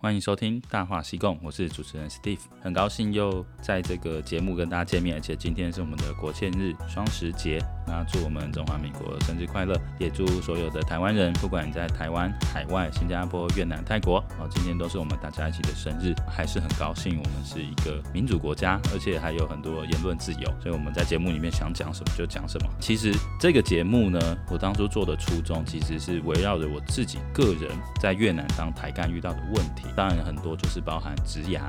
欢迎收听《大话西贡》，我是主持人 Steve，很高兴又在这个节目跟大家见面，而且今天是我们的国庆日双十节，那祝我们中华民国生日快乐，也祝所有的台湾人，不管你在台湾、海外、新加坡、越南、泰国，哦，今天都是我们大家一起的生日，还是很高兴，我们是一个民主国家，而且还有很多言论自由，所以我们在节目里面想讲什么就讲什么。其实这个节目呢，我当初做的初衷其实是围绕着我自己个人在越南当台干遇到的问题。当然，很多就是包含职涯、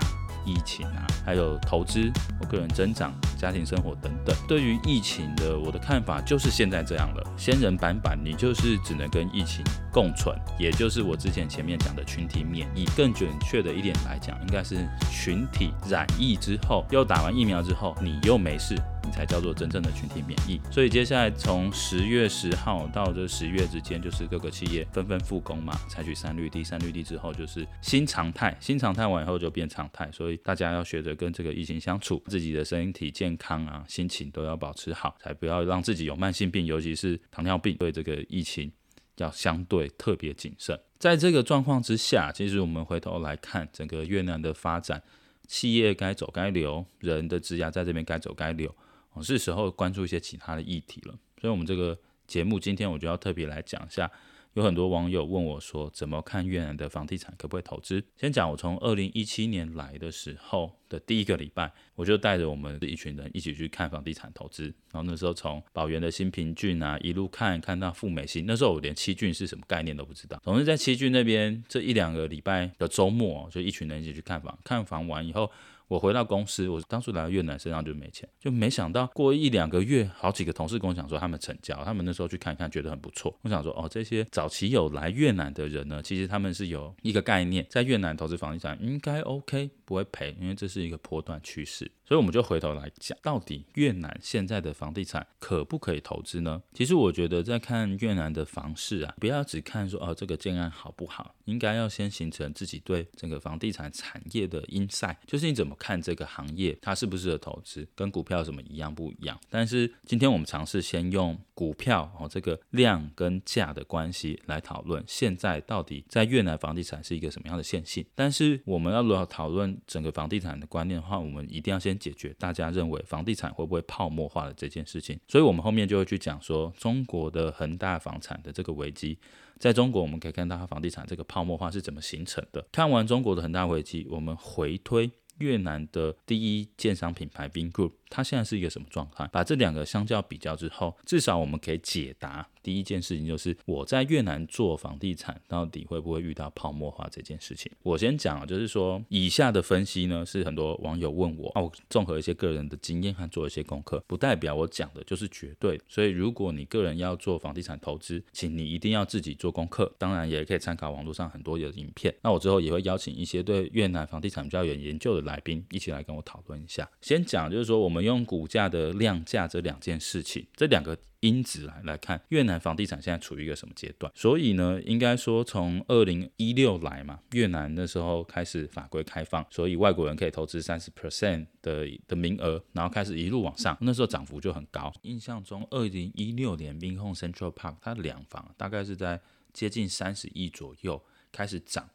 疫情啊，还有投资、我个人增长、家庭生活等等。对于疫情的我的看法就是现在这样了，仙人板板，你就是只能跟疫情共存，也就是我之前前面讲的群体免疫。更准确的一点来讲，应该是群体染疫之后，又打完疫苗之后，你又没事。才叫做真正的群体免疫。所以接下来从十月十号到这十月之间，就是各个企业纷纷复工嘛，采取三率地，三率地之后就是新常态，新常态完以后就变常态。所以大家要学着跟这个疫情相处，自己的身体健康啊，心情都要保持好，才不要让自己有慢性病，尤其是糖尿病。对这个疫情要相对特别谨慎。在这个状况之下，其实我们回头来看整个越南的发展，企业该走该留，人的职涯在这边该走该留。是时候关注一些其他的议题了，所以，我们这个节目今天我就要特别来讲一下。有很多网友问我说，怎么看越南的房地产可不可以投资？先讲我从二零一七年来的时候的第一个礼拜，我就带着我们一群人一起去看房地产投资。然后那时候从宝源的新平郡啊一路看看到富美兴，那时候我连七郡是什么概念都不知道。总之在七郡那边这一两个礼拜的周末，就一群人一起去看房。看房完以后。我回到公司，我当初来到越南身上就没钱，就没想到过一两个月，好几个同事跟我讲说他们成交，他们那时候去看一看，觉得很不错。我想说，哦，这些早期有来越南的人呢，其实他们是有一个概念，在越南投资房地产应该 OK，不会赔，因为这是一个波段趋势。所以我们就回头来讲，到底越南现在的房地产可不可以投资呢？其实我觉得在看越南的房市啊，不要只看说哦这个建案好不好，应该要先形成自己对整个房地产产业的 insight，就是你怎么。看这个行业它适不适合投资，跟股票什么一样不一样？但是今天我们尝试先用股票哦这个量跟价的关系来讨论，现在到底在越南房地产是一个什么样的现象？但是我们要如何讨论整个房地产的观念的话，我们一定要先解决大家认为房地产会不会泡沫化的这件事情。所以我们后面就会去讲说中国的恒大房产的这个危机，在中国我们可以看到它房地产这个泡沫化是怎么形成的。看完中国的恒大危机，我们回推。越南的第一建商品牌 Vingroup，它现在是一个什么状态？把这两个相较比较之后，至少我们可以解答。第一件事情就是我在越南做房地产，到底会不会遇到泡沫化这件事情？我先讲，就是说以下的分析呢，是很多网友问我，啊，我综合一些个人的经验和做一些功课，不代表我讲的就是绝对。所以如果你个人要做房地产投资，请你一定要自己做功课，当然也可以参考网络上很多的影片。那我之后也会邀请一些对越南房地产比较有研究的来宾，一起来跟我讨论一下。先讲就是说，我们用股价的量价这两件事情，这两个。因子来来看，越南房地产现在处于一个什么阶段？所以呢，应该说从二零一六来嘛，越南那时候开始法规开放，所以外国人可以投资三十 percent 的的名额，然后开始一路往上，那时候涨幅就很高。印象中，二零一六年 Vinhome Central Park 它两房大概是在接近三十亿左右开始涨，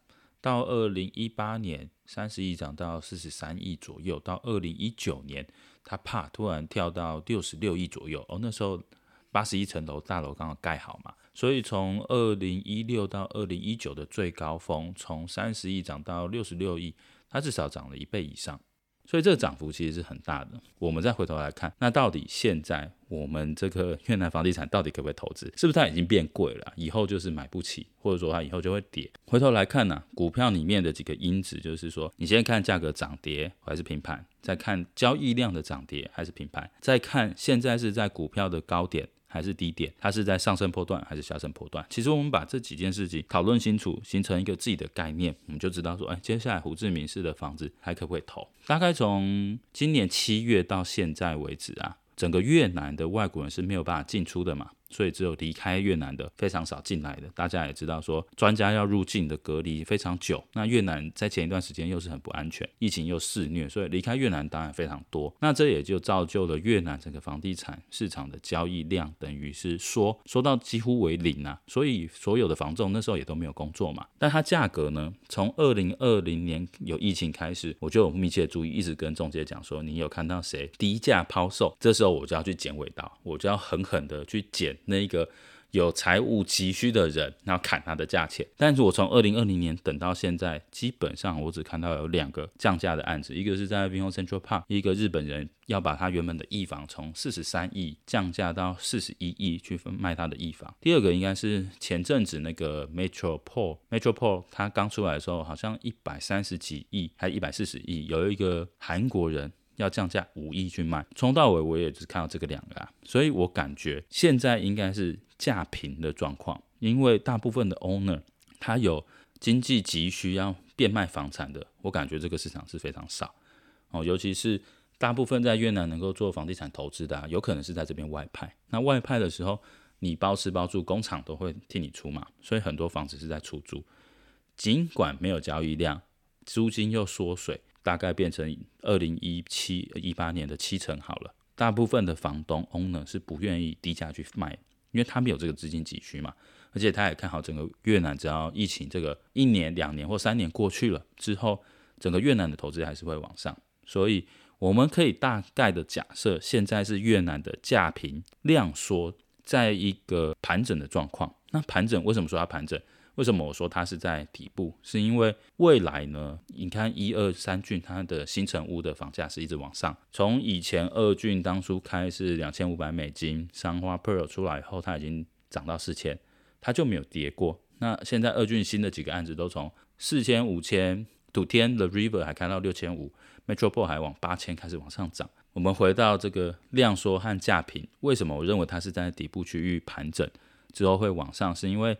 到二零一八年三十亿涨到四十三亿左右，到二零一九年它啪突然跳到六十六亿左右哦，那时候。八十一层楼大楼刚好盖好嘛，所以从二零一六到二零一九的最高峰，从三十亿涨到六十六亿，它至少涨了一倍以上，所以这个涨幅其实是很大的。我们再回头来看，那到底现在我们这个越南房地产到底可不可以投资？是不是它已经变贵了？以后就是买不起，或者说它以后就会跌？回头来看呢、股票里面的几个因子，就是说你先看价格涨跌还是平盘，再看交易量的涨跌还是平盘，再看现在是在股票的高点。还是低点，它是在上升波段还是下升波段？其实我们把这几件事情讨论清楚，形成一个自己的概念，我们就知道说，哎，接下来胡志明市的房子还可不可以投？大概从今年七月到现在为止啊，整个越南的外国人是没有办法进出的嘛。所以只有离开越南的非常少进来的。大家也知道说，专家要入境的隔离非常久。那越南在前一段时间又是很不安全，疫情又肆虐，所以离开越南当然非常多。那这也就造就了越南整个房地产市场的交易量等于是说说到几乎为零啊。所以所有的房仲那时候也都没有工作嘛。但它价格呢，从二零二零年有疫情开始，我就有密切注意，一直跟中介讲说，你有看到谁低价抛售？这时候我就要去捡尾刀，我就要狠狠的去捡那个。有财务急需的人，然后砍他的价钱。但是我从二零二零年等到现在，基本上我只看到有两个降价的案子，一个是在 v i n o Central Park，一个日本人要把他原本的亿房从四十三亿降价到四十一亿去卖他的亿房。第二个应该是前阵子那个 Metropole，Metropole 他刚出来的时候好像一百三十几亿，还一百四十亿，有一个韩国人。要降价五亿去卖，从到尾我也只看到这个两个啊，所以我感觉现在应该是价平的状况，因为大部分的 owner 他有经济急需要变卖房产的，我感觉这个市场是非常少。哦，尤其是大部分在越南能够做房地产投资的啊，有可能是在这边外派，那外派的时候你包吃包住，工厂都会替你出嘛，所以很多房子是在出租，尽管没有交易量，租金又缩水。大概变成二零一七一八年的七成好了。大部分的房东 owner 是不愿意低价去卖，因为他们有这个资金急需嘛，而且他也看好整个越南，只要疫情这个一年、两年或三年过去了之后，整个越南的投资还是会往上。所以我们可以大概的假设，现在是越南的价平量缩，在一个盘整的状况。那盘整为什么说它盘整？为什么我说它是在底部？是因为未来呢？你看一二三郡它的新成屋的房价是一直往上，从以前二郡当初开是两千五百美金，三花 Pearl 出来以后，它已经涨到四千，它就没有跌过。那现在二郡新的几个案子都从四千、五千，土天 The River 还开到六千五，Metropole 还往八千开始往上涨。我们回到这个量缩和价平，为什么我认为它是在底部区域盘整之后会往上？是因为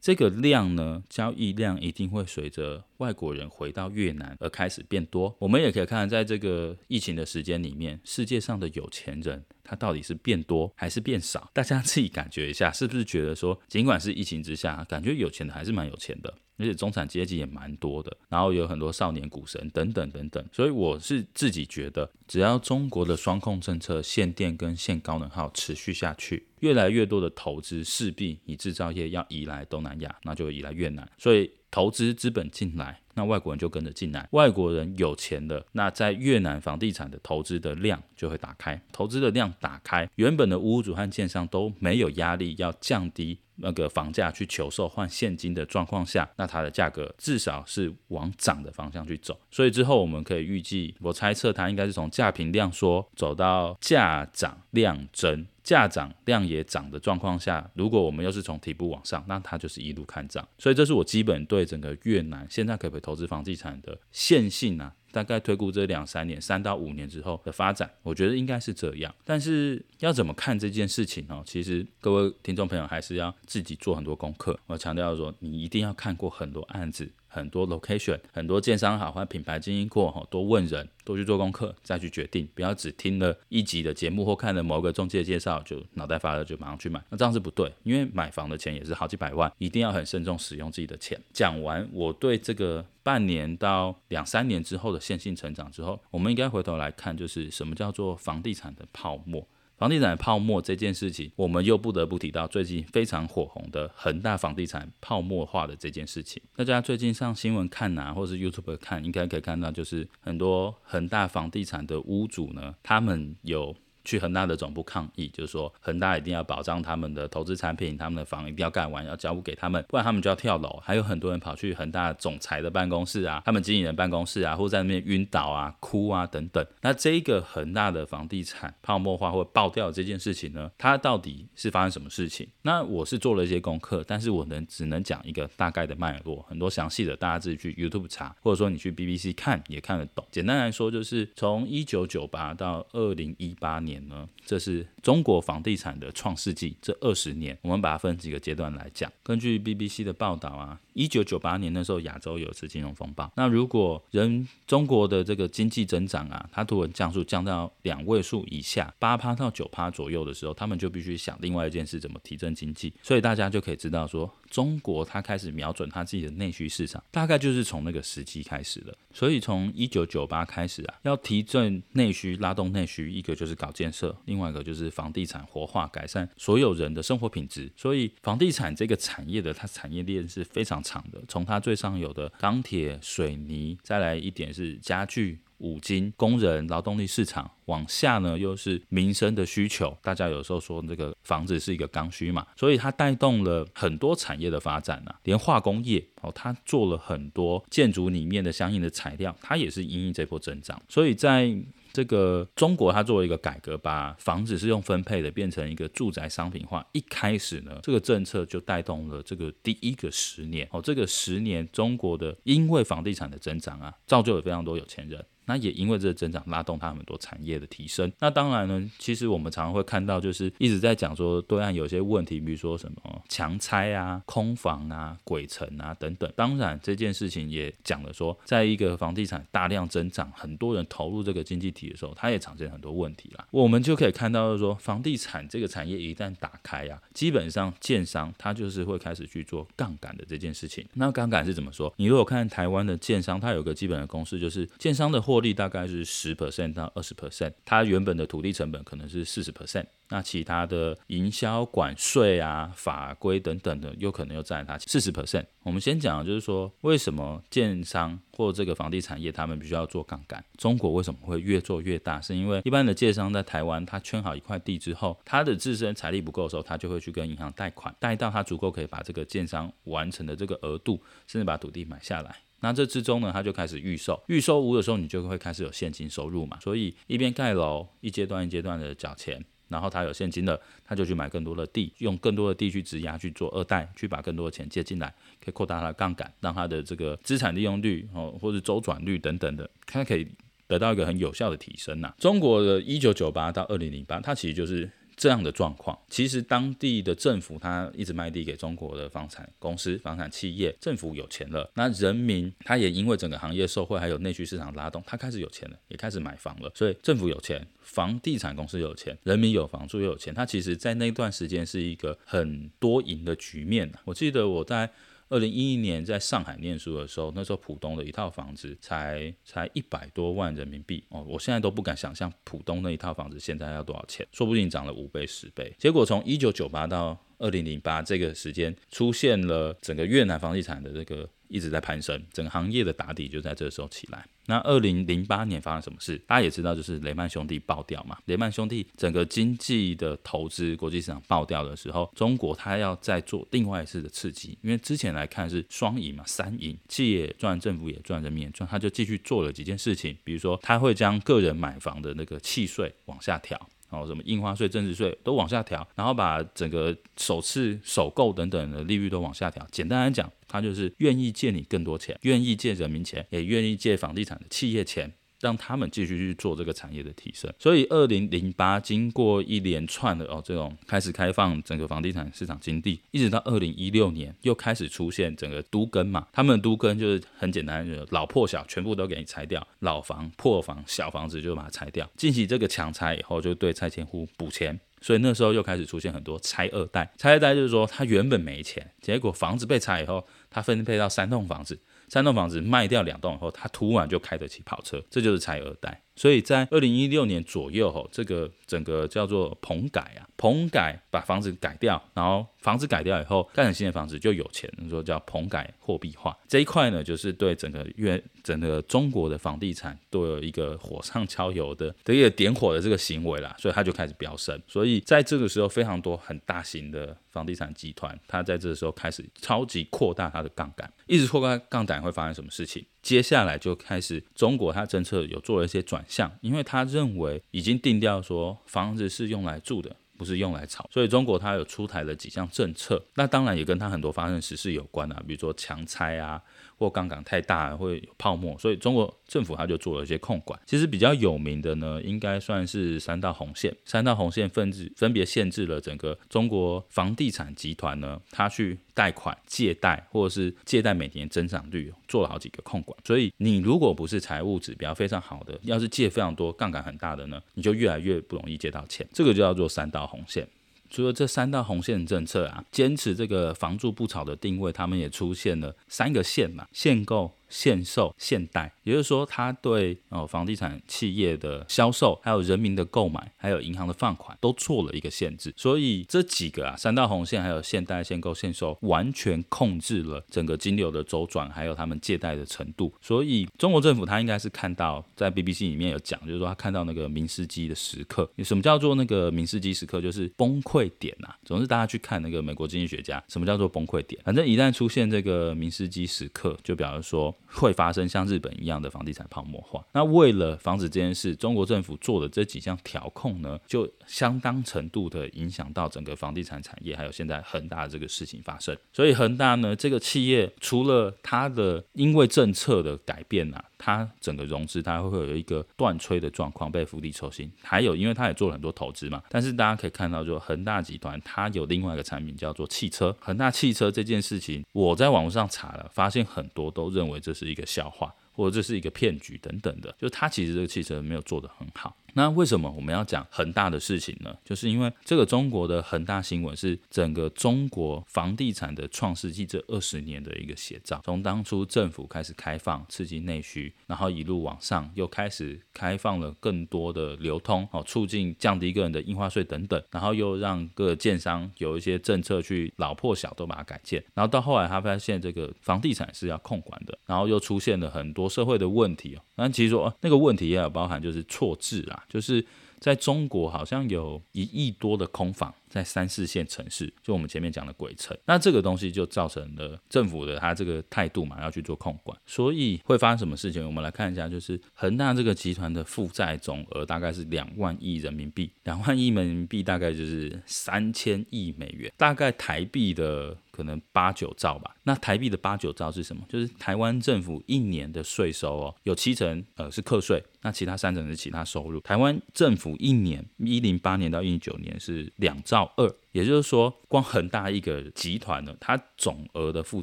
这个量呢，交易量一定会随着外国人回到越南而开始变多。我们也可以看，在这个疫情的时间里面，世界上的有钱人他到底是变多还是变少？大家自己感觉一下，是不是觉得说，尽管是疫情之下，感觉有钱的还是蛮有钱的，而且中产阶级也蛮多的，然后有很多少年股神等等等等。所以我是自己觉得，只要中国的双控政策、限电跟限高能耗持续下去。越来越多的投资势必以制造业要移来东南亚，那就移来越南，所以投资资本进来，那外国人就跟着进来。外国人有钱的，那在越南房地产的投资的量就会打开，投资的量打开，原本的屋主和建商都没有压力要降低那个房价去求售换现金的状况下，那它的价格至少是往涨的方向去走。所以之后我们可以预计，我猜测它应该是从价平量缩走到价涨量增。价涨量也涨的状况下，如果我们又是从底部往上，那它就是一路看涨。所以这是我基本对整个越南现在可不可以投资房地产的线性啊，大概推估这两三年、三到五年之后的发展，我觉得应该是这样。但是要怎么看这件事情呢？其实各位听众朋友还是要自己做很多功课。我强调说，你一定要看过很多案子。很多 location，很多建商好，或品牌经营过，多问人，多去做功课，再去决定，不要只听了一集的节目或看了某个中介介绍就脑袋发热就马上去买，那这样是不对，因为买房的钱也是好几百万，一定要很慎重使用自己的钱。讲完我对这个半年到两三年之后的线性成长之后，我们应该回头来看，就是什么叫做房地产的泡沫。房地产泡沫这件事情，我们又不得不提到最近非常火红的恒大房地产泡沫化的这件事情。大家最近上新闻看呐、啊，或是 YouTube 看，应该可以看到，就是很多恒大房地产的屋主呢，他们有。去恒大的总部抗议，就是说恒大一定要保障他们的投资产品，他们的房一定要盖完，要交付给他们，不然他们就要跳楼。还有很多人跑去恒大总裁的办公室啊，他们经理人办公室啊，或在那边晕倒啊、哭啊等等。那这个恒大的房地产泡沫化或爆掉这件事情呢，它到底是发生什么事情？那我是做了一些功课，但是我能只能讲一个大概的脉络，很多详细的大家自己去 YouTube 查，或者说你去 BBC 看也看得懂。简单来说，就是从一九九八到二零一八年。呢，这是中国房地产的创世纪。这二十年，我们把它分几个阶段来讲。根据 BBC 的报道啊，一九九八年那时候亚洲有一次金融风暴，那如果人中国的这个经济增长啊，它突然降速降到两位数以下，八趴到九趴左右的时候，他们就必须想另外一件事，怎么提振经济。所以大家就可以知道说，中国它开始瞄准它自己的内需市场，大概就是从那个时期开始了。所以从一九九八开始啊，要提振内需、拉动内需，一个就是搞建设，另外一个就是房地产活化、改善所有人的生活品质。所以房地产这个产业的它产业链是非常长的，从它最上游的钢铁、水泥，再来一点是家具。五金、工人、劳动力市场往下呢，又是民生的需求。大家有时候说这个房子是一个刚需嘛，所以它带动了很多产业的发展啊，连化工业哦，它做了很多建筑里面的相应的材料，它也是因应这波增长。所以在这个中国，它作为一个改革，把房子是用分配的变成一个住宅商品化。一开始呢，这个政策就带动了这个第一个十年哦，这个十年中国的因为房地产的增长啊，造就了非常多有钱人。那也因为这个增长拉动它很多产业的提升。那当然呢，其实我们常常会看到，就是一直在讲说对岸有些问题，比如说什么强拆啊、空房啊、鬼城啊等等。当然这件事情也讲了说，在一个房地产大量增长、很多人投入这个经济体的时候，它也产生很多问题啦。我们就可以看到是说，房地产这个产业一旦打开啊，基本上建商他就是会开始去做杠杆的这件事情。那杠杆是怎么说？你如果看台湾的建商，它有个基本的公式，就是建商的货。获利大概是十 percent 到二十 percent，它原本的土地成本可能是四十 percent，那其他的营销管税啊、法规等等的，有可能又占它四十 percent。我们先讲，就是说为什么建商或这个房地产业他们必须要做杠杆？中国为什么会越做越大？是因为一般的建商在台湾，他圈好一块地之后，他的自身财力不够的时候，他就会去跟银行贷款，贷到他足够可以把这个建商完成的这个额度，甚至把土地买下来。那这之中呢，他就开始预售，预售屋的时候，你就会开始有现金收入嘛。所以一边盖楼，一阶段一阶段的缴钱，然后他有现金了，他就去买更多的地，用更多的地去质押去做二代，去把更多的钱借进来，可以扩大他的杠杆，让他的这个资产利用率哦，或者周转率等等的，它可以得到一个很有效的提升呐。中国的一九九八到二零零八，它其实就是。这样的状况，其实当地的政府他一直卖地给中国的房产公司、房产企业，政府有钱了，那人民他也因为整个行业受惠，还有内需市场拉动，他开始有钱了，也开始买房了，所以政府有钱，房地产公司有钱，人民有房住又有钱，他其实在那段时间是一个很多赢的局面。我记得我在。二零一一年在上海念书的时候，那时候浦东的一套房子才才一百多万人民币哦，我现在都不敢想象浦东那一套房子现在要多少钱，说不定涨了五倍十倍。结果从一九九八到二零零八这个时间，出现了整个越南房地产的这个。一直在攀升，整个行业的打底就在这个时候起来。那二零零八年发生什么事？大家也知道，就是雷曼兄弟爆掉嘛。雷曼兄弟整个经济的投资，国际市场爆掉的时候，中国它要再做另外一次的刺激，因为之前来看是双赢嘛，三赢，企业赚，政府也赚，人民也赚，他就继续做了几件事情，比如说他会将个人买房的那个契税往下调。哦什么印花税、增值税都往下调，然后把整个首次首购等等的利率都往下调。简单来讲，他就是愿意借你更多钱，愿意借人民钱，也愿意借房地产的企业钱。让他们继续去做这个产业的提升，所以二零零八经过一连串的哦这种开始开放整个房地产市场经济，一直到二零一六年又开始出现整个都更嘛，他们的都更就是很简单，就是老破小全部都给你拆掉，老房破房小房子就把它拆掉，进行这个强拆以后就对拆迁户补钱，所以那时候又开始出现很多拆二代，拆二代就是说他原本没钱，结果房子被拆以后，他分配到三栋房子。三栋房子卖掉两栋以后，他突然就开得起跑车，这就是拆二代。所以在二零一六年左右，吼，这个整个叫做棚改啊，棚改把房子改掉，然后房子改掉以后，盖成新的房子就有钱，说叫棚改货币化这一块呢，就是对整个越整个中国的房地产都有一个火上浇油的的一个点火的这个行为啦，所以它就开始飙升。所以在这个时候，非常多很大型的房地产集团，它在这个时候开始超级扩大它的杠杆，一直扩大杠杆会发生什么事情？接下来就开始，中国它政策有做了一些转向，因为他认为已经定调说房子是用来住的，不是用来炒。所以中国它有出台了几项政策，那当然也跟它很多发生时事有关啊，比如说强拆啊。或杠杆太大会有泡沫，所以中国政府它就做了一些控管。其实比较有名的呢，应该算是三道红线。三道红线分制分别限制了整个中国房地产集团呢，它去贷款、借贷或者是借贷每年增长率做了好几个控管。所以你如果不是财务指标非常好的，要是借非常多、杠杆很大的呢，你就越来越不容易借到钱。这个就叫做三道红线。除了这三大红线政策啊，坚持这个房住不炒的定位，他们也出现了三个限嘛，限购。限售、限贷，也就是说，他对哦房地产企业的销售，还有人民的购买，还有银行的放款，都做了一个限制。所以这几个啊，三道红线，还有限贷、限购、限售，完全控制了整个金流的周转，还有他们借贷的程度。所以中国政府他应该是看到，在 BBC 里面有讲，就是说他看到那个明斯基的时刻。什么叫做那个明斯基时刻？就是崩溃点、啊。总是大家去看那个美国经济学家，什么叫做崩溃点？反正一旦出现这个明斯基时刻，就表示说。会发生像日本一样的房地产泡沫化。那为了防止这件事，中国政府做的这几项调控呢，就相当程度的影响到整个房地产产业，还有现在恒大的这个事情发生。所以恒大呢，这个企业除了它的因为政策的改变啊。它整个融资，它会会有一个断炊的状况，被釜底抽薪。还有，因为它也做了很多投资嘛。但是大家可以看到，就恒大集团它有另外一个产品叫做汽车。恒大汽车这件事情，我在网络上查了，发现很多都认为这是一个笑话，或者这是一个骗局等等的。就它其实这个汽车没有做得很好。那为什么我们要讲恒大的事情呢？就是因为这个中国的恒大新闻是整个中国房地产的创世纪这二十年的一个写照。从当初政府开始开放刺激内需，然后一路往上又开始开放了更多的流通，哦，促进降低个人的印花税等等，然后又让各建商有一些政策去老破小都把它改建，然后到后来他发现这个房地产是要控管的，然后又出现了很多社会的问题哦。那其实说那个问题也有包含就是错置啦。就是在中国，好像有一亿多的空房在三四线城市，就我们前面讲的鬼城，那这个东西就造成了政府的他这个态度嘛，要去做控管，所以会发生什么事情？我们来看一下，就是恒大这个集团的负债总额大概是两万亿人民币，两万亿人民币大概就是三千亿美元，大概台币的。可能八九兆吧。那台币的八九兆是什么？就是台湾政府一年的税收哦，有七成呃是课税，那其他三成是其他收入。台湾政府一年一零八年到一九年是两兆到二，也就是说，光恒大一个集团呢，它总额的负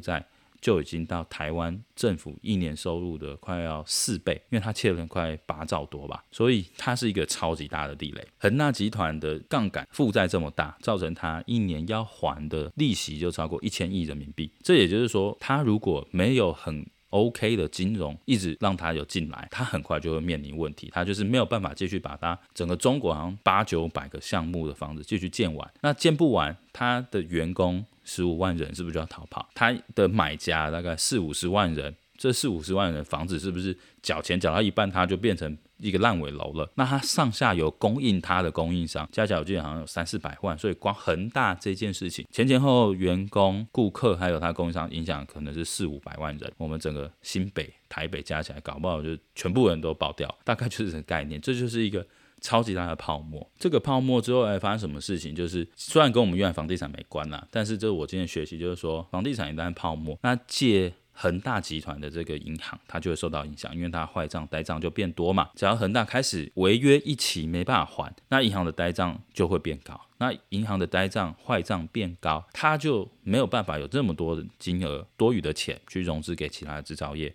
债。就已经到台湾政府一年收入的快要四倍，因为它欠了快八兆多吧，所以它是一个超级大的地雷。恒大集团的杠杆负债这么大，造成它一年要还的利息就超过一千亿人民币。这也就是说，它如果没有很 OK 的金融一直让它有进来，它很快就会面临问题，它就是没有办法继续把它整个中国好像八九百个项目的房子继续建完，那建不完，它的员工。十五万人是不是就要逃跑？他的买家大概四五十万人，这四五十万人的房子是不是缴钱缴到一半，他就变成一个烂尾楼了？那他上下游供应他的供应商，加起来我记得好像有三四百万，所以光恒大这件事情，前前后后员工、顾客还有他供应商影响可能是四五百万人。我们整个新北、台北加起来，搞不好就全部人都爆掉，大概就是这个概念。这就是一个。超级大的泡沫，这个泡沫之后来发生什么事情？就是虽然跟我们原来房地产没关啦，但是这是我今天学习，就是说房地产一旦泡沫，那借恒大集团的这个银行，它就会受到影响，因为它坏账、呆账就变多嘛。只要恒大开始违约一期没办法还，那银行的呆账就会变高。那银行的呆账、坏账变高，它就没有办法有这么多的金额多余的钱去融资给其他的制造业。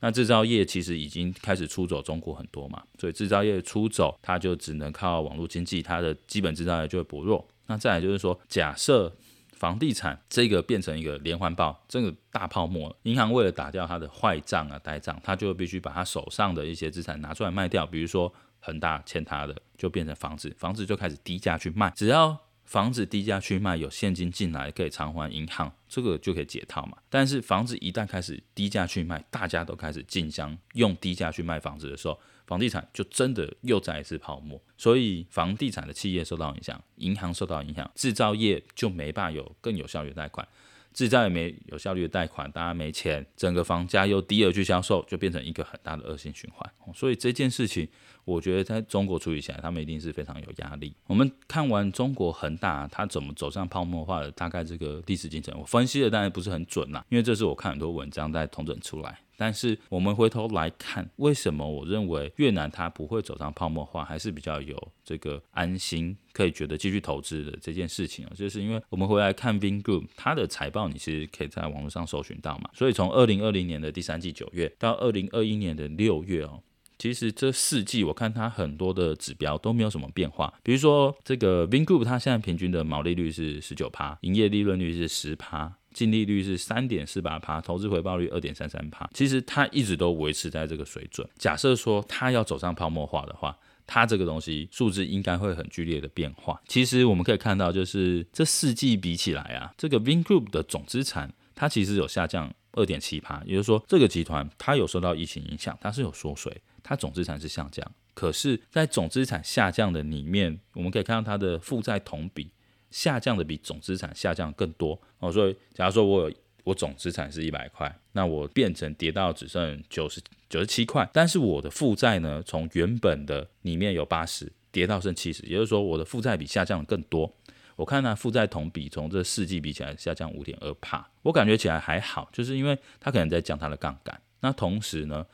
那制造业其实已经开始出走中国很多嘛，所以制造业出走，它就只能靠网络经济，它的基本制造业就会薄弱。那再来就是说，假设房地产这个变成一个连环爆，这个大泡沫，银行为了打掉它的坏账啊、呆账，它就必须把它手上的一些资产拿出来卖掉，比如说恒大欠它的，就变成房子，房子就开始低价去卖，只要。房子低价去卖，有现金进来可以偿还银行，这个就可以解套嘛。但是房子一旦开始低价去卖，大家都开始竞相用低价去卖房子的时候，房地产就真的又再一次泡沫。所以房地产的企业受到影响，银行受到影响，制造业就没办法有更有效率的贷款。制造业没有效率的贷款，大家没钱，整个房价又低而去销售，就变成一个很大的恶性循环。所以这件事情，我觉得在中国处理起来，他们一定是非常有压力。我们看完中国恒大它怎么走上泡沫化的大概这个历史进程，我分析的当然不是很准啦，因为这是我看很多文章在统整出来。但是我们回头来看，为什么我认为越南它不会走上泡沫化，还是比较有这个安心，可以觉得继续投资的这件事情啊，就是因为我们回来看 Vingroup 它的财报，你其实可以在网络上搜寻到嘛。所以从二零二零年的第三季九月到二零二一年的六月哦，其实这四季我看它很多的指标都没有什么变化。比如说这个 Vingroup 它现在平均的毛利率是十九趴，营业利润率是十趴。净利率是三点四八趴，投资回报率二点三三趴，其实它一直都维持在这个水准。假设说它要走上泡沫化的话，它这个东西数字应该会很剧烈的变化。其实我们可以看到，就是这四季比起来啊，这个 Vingroup 的总资产它其实有下降二点七趴，也就是说这个集团它有受到疫情影响，它是有缩水，它总资产是下降。可是，在总资产下降的里面，我们可以看到它的负债同比。下降的比总资产下降更多哦，所以假如说我有我总资产是一百块，那我变成跌到只剩九十九十七块，但是我的负债呢，从原本的里面有八十跌到剩七十，也就是说我的负债比下降的更多。我看它负债同比从这四季比起来下降五点二帕，我感觉起来还好，就是因为它可能在降它的杠杆，那同时呢，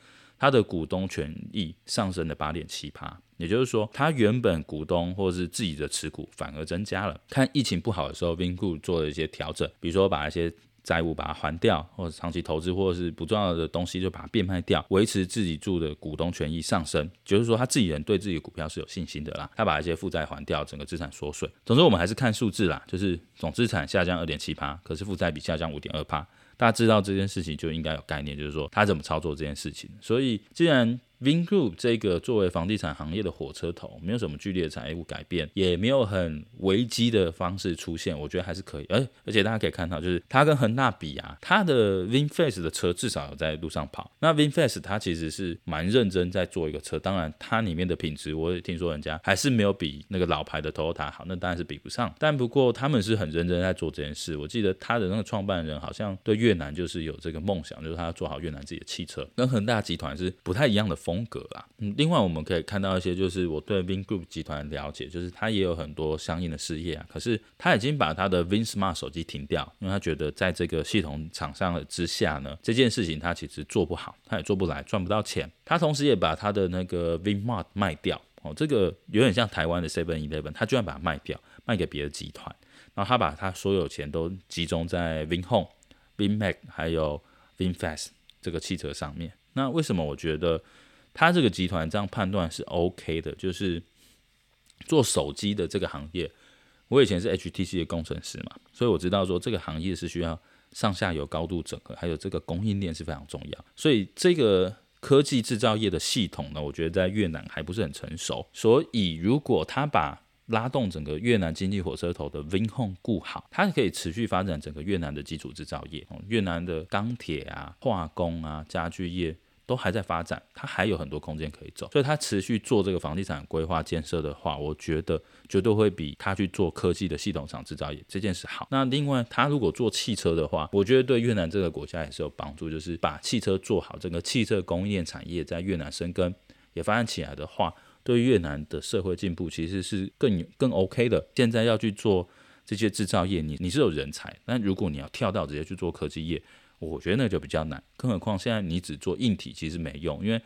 它的股东权益上升了八点七趴。也就是说，他原本股东或是自己的持股反而增加了。看疫情不好的时候，Vingroup 做了一些调整，比如说把一些债务把它还掉，或者长期投资或者是不重要的东西就把它变卖掉，维持自己住的股东权益上升。就是说，他自己人对自己股票是有信心的啦。他把一些负债还掉，整个资产缩水。总之，我们还是看数字啦，就是总资产下降二点七趴，可是负债比下降五点二趴。大家知道这件事情就应该有概念，就是说他怎么操作这件事情。所以，既然 Vingroup 这个作为房地产行业的火车头，没有什么剧烈的产业务改变，也没有很危机的方式出现，我觉得还是可以。而而且大家可以看到，就是它跟恒大比啊，它的 VinFast 的车至少有在路上跑。那 VinFast 它其实是蛮认真在做一个车，当然它里面的品质，我也听说人家还是没有比那个老牌的 Toyota 好，那当然是比不上。但不过他们是很认真在做这件事。我记得他的那个创办人好像对越南就是有这个梦想，就是他要做好越南自己的汽车，跟恒大集团是不太一样的风格啊。嗯，另外我们可以看到一些，就是我对 Vingroup 集团的了解，就是他也有很多相应的事业啊。可是他已经把他的 VinSmart 手机停掉，因为他觉得在这个系统厂商之下呢，这件事情他其实做不好，他也做不来，赚不到钱。他同时也把他的那个 VinMart 卖掉，哦，这个有点像台湾的 Seven Eleven，他居然把它卖掉，卖给别的集团，然后他把他所有钱都集中在 VinHome、Vinmac，还有 VinFast 这个汽车上面。那为什么我觉得？他这个集团这样判断是 OK 的，就是做手机的这个行业，我以前是 HTC 的工程师嘛，所以我知道说这个行业是需要上下游高度整合，还有这个供应链是非常重要。所以这个科技制造业的系统呢，我觉得在越南还不是很成熟。所以如果他把拉动整个越南经济火车头的 VinHome 顾好，它可以持续发展整个越南的基础制造业，越南的钢铁啊、化工啊、家具业。都还在发展，它还有很多空间可以走，所以它持续做这个房地产规划建设的话，我觉得绝对会比它去做科技的系统厂制造业这件事好。那另外，它如果做汽车的话，我觉得对越南这个国家也是有帮助，就是把汽车做好，整个汽车供应链产业在越南生根也发展起来的话，对越南的社会进步其实是更更 OK 的。现在要去做这些制造业，你你是有人才，但如果你要跳到直接去做科技业。我觉得那就比较难，更何况现在你只做硬体其实没用，因为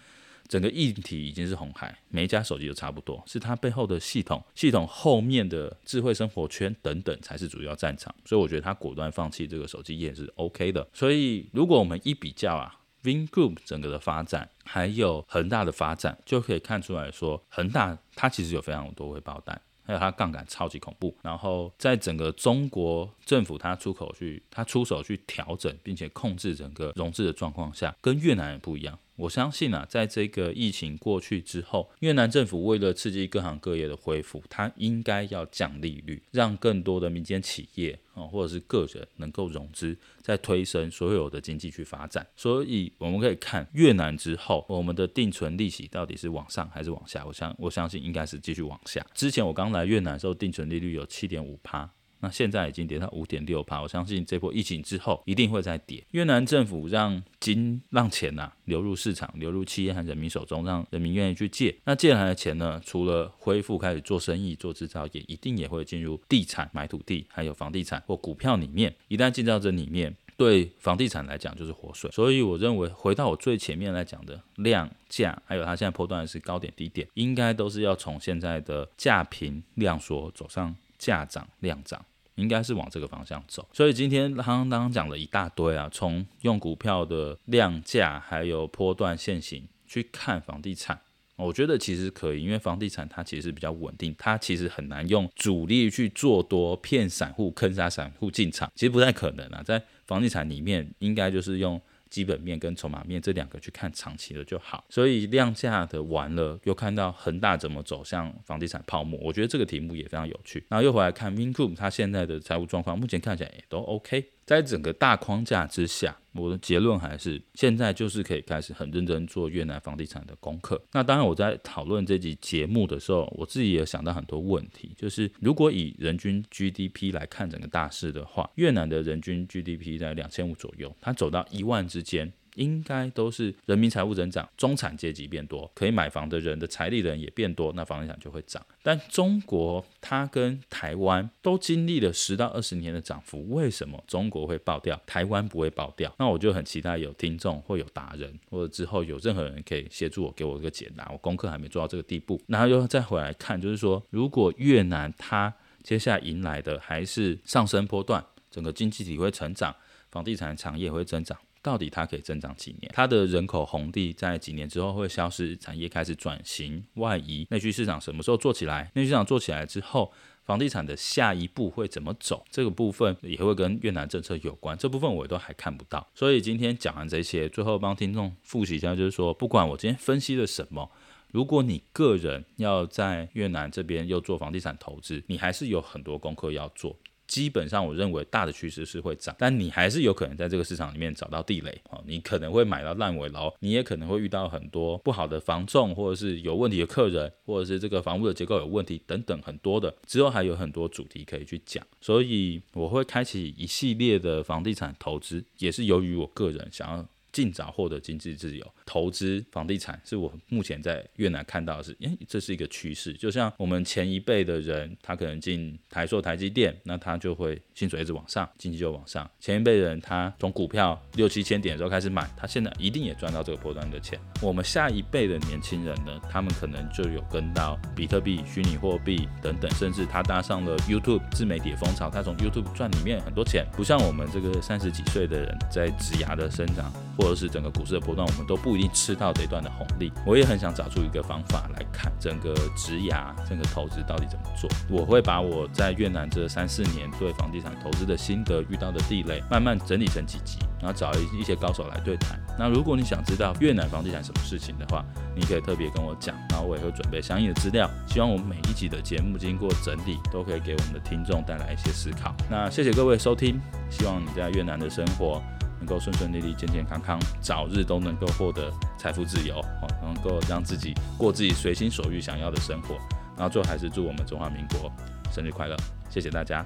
整个硬体已经是红海，每一家手机都差不多，是它背后的系统、系统后面的智慧生活圈等等才是主要战场，所以我觉得他果断放弃这个手机业是 OK 的。所以如果我们一比较啊，Vingroup 整个的发展还有恒大的发展，就可以看出来说，恒大它其实有非常多未爆单。还有它杠杆超级恐怖，然后在整个中国政府它出口去，它出手去调整并且控制整个融资的状况下，跟越南也不一样。我相信啊，在这个疫情过去之后，越南政府为了刺激各行各业的恢复，它应该要降利率，让更多的民间企业啊，或者是个人能够融资，再推升所有的经济去发展。所以我们可以看越南之后，我们的定存利息到底是往上还是往下？我相我相信应该是继续往下。之前我刚来越南的时候，定存利率有七点五趴。那现在已经跌到五点六趴，我相信这波疫情之后一定会再跌。越南政府让金让钱呐、流入市场，流入企业和人民手中，让人民愿意去借。那借来的钱呢，除了恢复开始做生意、做制造业，一定也会进入地产买土地，还有房地产或股票里面。一旦进到这里面，对房地产来讲就是活水。所以我认为，回到我最前面来讲的量价，还有它现在波段是高点低点，应该都是要从现在的价平量缩走上。价涨量涨，应该是往这个方向走。所以今天刚刚讲了一大堆啊，从用股票的量价还有波段线型去看房地产，我觉得其实可以，因为房地产它其实比较稳定，它其实很难用主力去做多骗散户坑杀散户进场，其实不太可能啊。在房地产里面，应该就是用。基本面跟筹码面这两个去看长期的就好，所以量价的完了，又看到恒大怎么走向房地产泡沫，我觉得这个题目也非常有趣。然后又回来看 Vingroup 它现在的财务状况，目前看起来也都 OK。在整个大框架之下，我的结论还是现在就是可以开始很认真做越南房地产的功课。那当然，我在讨论这集节目的时候，我自己也想到很多问题，就是如果以人均 GDP 来看整个大势的话，越南的人均 GDP 在两千五左右，它走到一万之间。应该都是人民财富增长，中产阶级变多，可以买房的人的财力的人也变多，那房地产就会涨。但中国它跟台湾都经历了十到二十年的涨幅，为什么中国会爆掉，台湾不会爆掉？那我就很期待有听众或有达人，或者之后有任何人可以协助我，给我一个解答。我功课还没做到这个地步，然后又再回来看，就是说，如果越南它接下来迎来的还是上升波段，整个经济体会成长，房地产产业也会增长。到底它可以增长几年？它的人口红利在几年之后会消失，产业开始转型外移，内需市场什么时候做起来？内需市场做起来之后，房地产的下一步会怎么走？这个部分也会跟越南政策有关。这部分我也都还看不到。所以今天讲完这些，最后帮听众复习一下，就是说，不管我今天分析了什么，如果你个人要在越南这边又做房地产投资，你还是有很多功课要做。基本上，我认为大的趋势是会涨，但你还是有可能在这个市场里面找到地雷哦。你可能会买到烂尾楼，你也可能会遇到很多不好的房仲，或者是有问题的客人，或者是这个房屋的结构有问题等等很多的。之后还有很多主题可以去讲，所以我会开启一系列的房地产投资，也是由于我个人想要。尽早获得经济自由，投资房地产是我目前在越南看到的是，诶，这是一个趋势。就像我们前一辈的人，他可能进台塑、台积电，那他就会薪水一直往上，经济就往上。前一辈人他从股票六七千点的时候开始买，他现在一定也赚到这个波段的钱。我们下一辈的年轻人呢，他们可能就有跟到比特币、虚拟货币等等，甚至他搭上了 YouTube 自媒体风潮，他从 YouTube 赚里面很多钱。不像我们这个三十几岁的人在职涯的生长。或者是整个股市的波段，我们都不一定吃到这一段的红利。我也很想找出一个方法来看整个职涯、整个投资到底怎么做。我会把我在越南这三四年对房地产投资的心得、遇到的地雷，慢慢整理成几集，然后找一一些高手来对谈。那如果你想知道越南房地产什么事情的话，你可以特别跟我讲，然后我也会准备相应的资料。希望我们每一集的节目经过整理，都可以给我们的听众带来一些思考。那谢谢各位收听，希望你在越南的生活。能够顺顺利利、健健康康，早日都能够获得财富自由，哦，能够让自己过自己随心所欲想要的生活。然后最后还是祝我们中华民国生日快乐，谢谢大家。